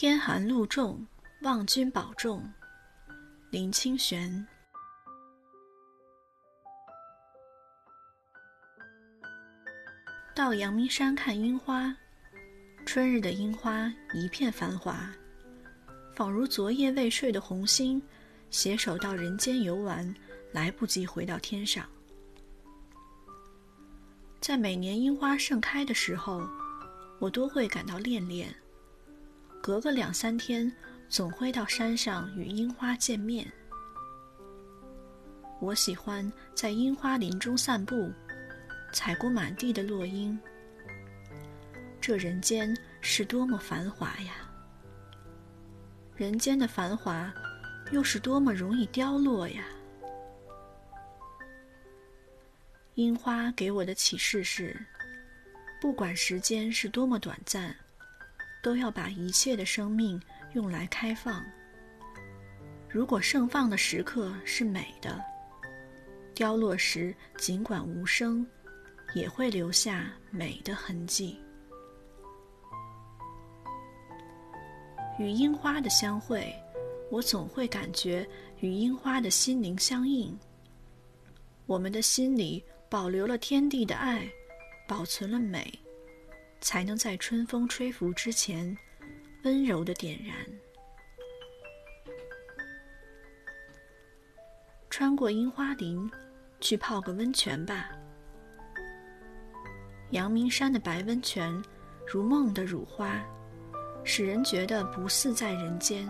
天寒路重，望君保重。林清玄。到阳明山看樱花，春日的樱花一片繁华，仿如昨夜未睡的红星，携手到人间游玩，来不及回到天上。在每年樱花盛开的时候，我都会感到恋恋。隔个两三天，总会到山上与樱花见面。我喜欢在樱花林中散步，踩过满地的落樱。这人间是多么繁华呀！人间的繁华，又是多么容易凋落呀！樱花给我的启示是：不管时间是多么短暂。都要把一切的生命用来开放。如果盛放的时刻是美的，凋落时尽管无声，也会留下美的痕迹。与樱花的相会，我总会感觉与樱花的心灵相应。我们的心里保留了天地的爱，保存了美。才能在春风吹拂之前，温柔的点燃。穿过樱花林，去泡个温泉吧。阳明山的白温泉，如梦的乳花，使人觉得不似在人间。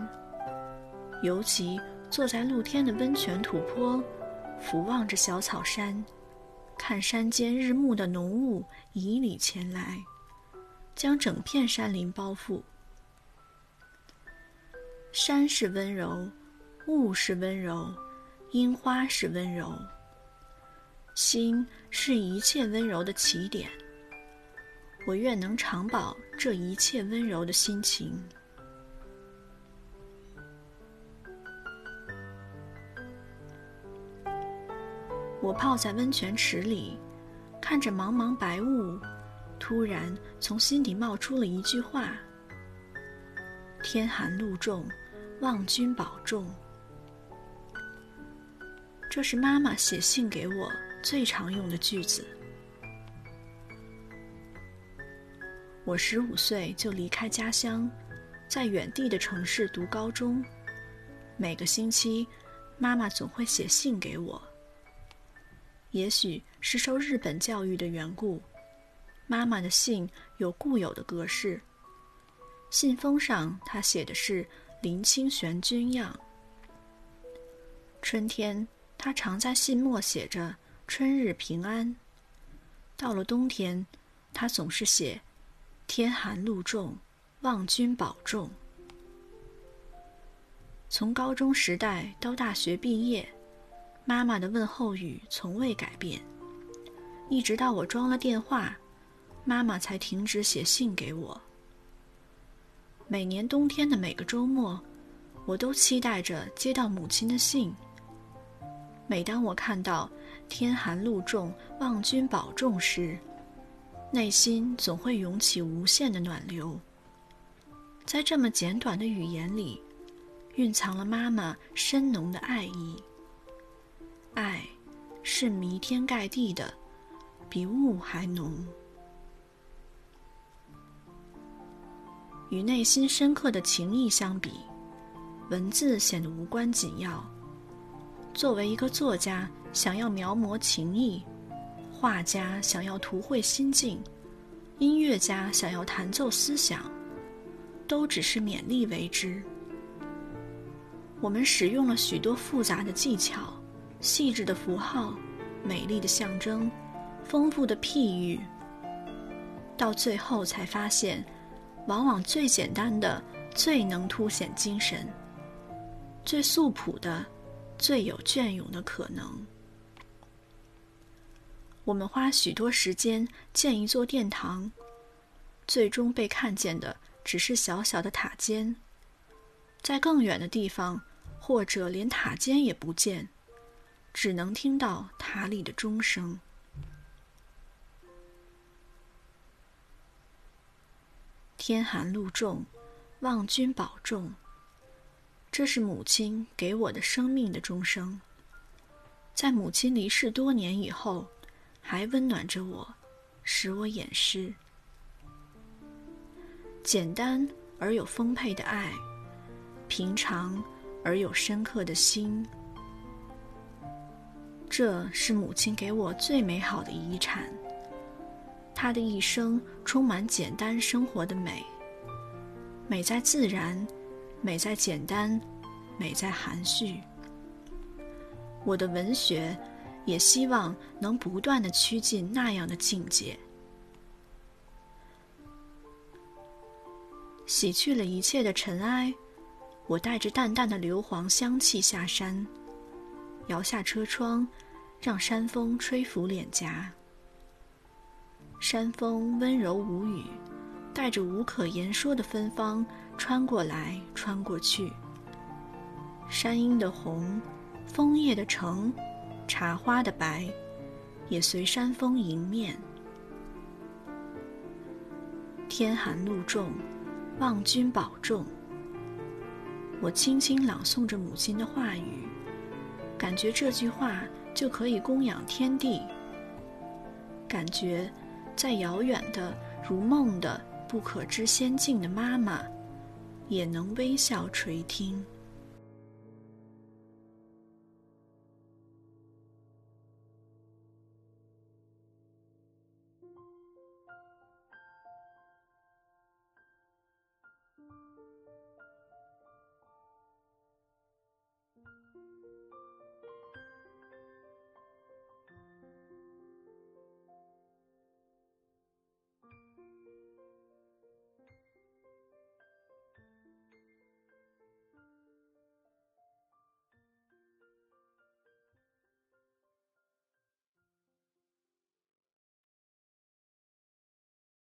尤其坐在露天的温泉土坡，俯望着小草山，看山间日暮的浓雾迤逦前来。将整片山林包覆。山是温柔，雾是温柔，樱花是温柔。心是一切温柔的起点。我愿能长保这一切温柔的心情。我泡在温泉池里，看着茫茫白雾。突然，从心底冒出了一句话：“天寒路重，望君保重。”这是妈妈写信给我最常用的句子。我十五岁就离开家乡，在远地的城市读高中。每个星期，妈妈总会写信给我。也许是受日本教育的缘故。妈妈的信有固有的格式。信封上，她写的是“林清玄君样”。春天，他常在信末写着“春日平安”。到了冬天，她总是写“天寒路重，望君保重”。从高中时代到大学毕业，妈妈的问候语从未改变，一直到我装了电话。妈妈才停止写信给我。每年冬天的每个周末，我都期待着接到母亲的信。每当我看到“天寒路重，望君保重”时，内心总会涌起无限的暖流。在这么简短的语言里，蕴藏了妈妈深浓的爱意。爱，是弥天盖地的，比雾还浓。与内心深刻的情谊相比，文字显得无关紧要。作为一个作家，想要描摹情谊；画家想要图绘心境；音乐家想要弹奏思想，都只是勉力为之。我们使用了许多复杂的技巧、细致的符号、美丽的象征、丰富的譬喻，到最后才发现。往往最简单的、最能凸显精神；最素朴的、最有隽永的可能。我们花许多时间建一座殿堂，最终被看见的只是小小的塔尖。在更远的地方，或者连塔尖也不见，只能听到塔里的钟声。天寒路重，望君保重。这是母亲给我的生命的钟声，在母亲离世多年以后，还温暖着我，使我掩饰。简单而有丰沛的爱，平常而有深刻的心，这是母亲给我最美好的遗产。他的一生充满简单生活的美，美在自然，美在简单，美在含蓄。我的文学也希望能不断的趋近那样的境界。洗去了一切的尘埃，我带着淡淡的硫磺香气下山，摇下车窗，让山风吹拂脸颊。山风温柔无语，带着无可言说的芬芳，穿过来，穿过去。山阴的红，枫叶的橙，茶花的白，也随山风迎面。天寒路重。望君保重。我轻轻朗诵着母亲的话语，感觉这句话就可以供养天地。感觉，再遥远的如梦的不可知仙境的妈妈，也能微笑垂听。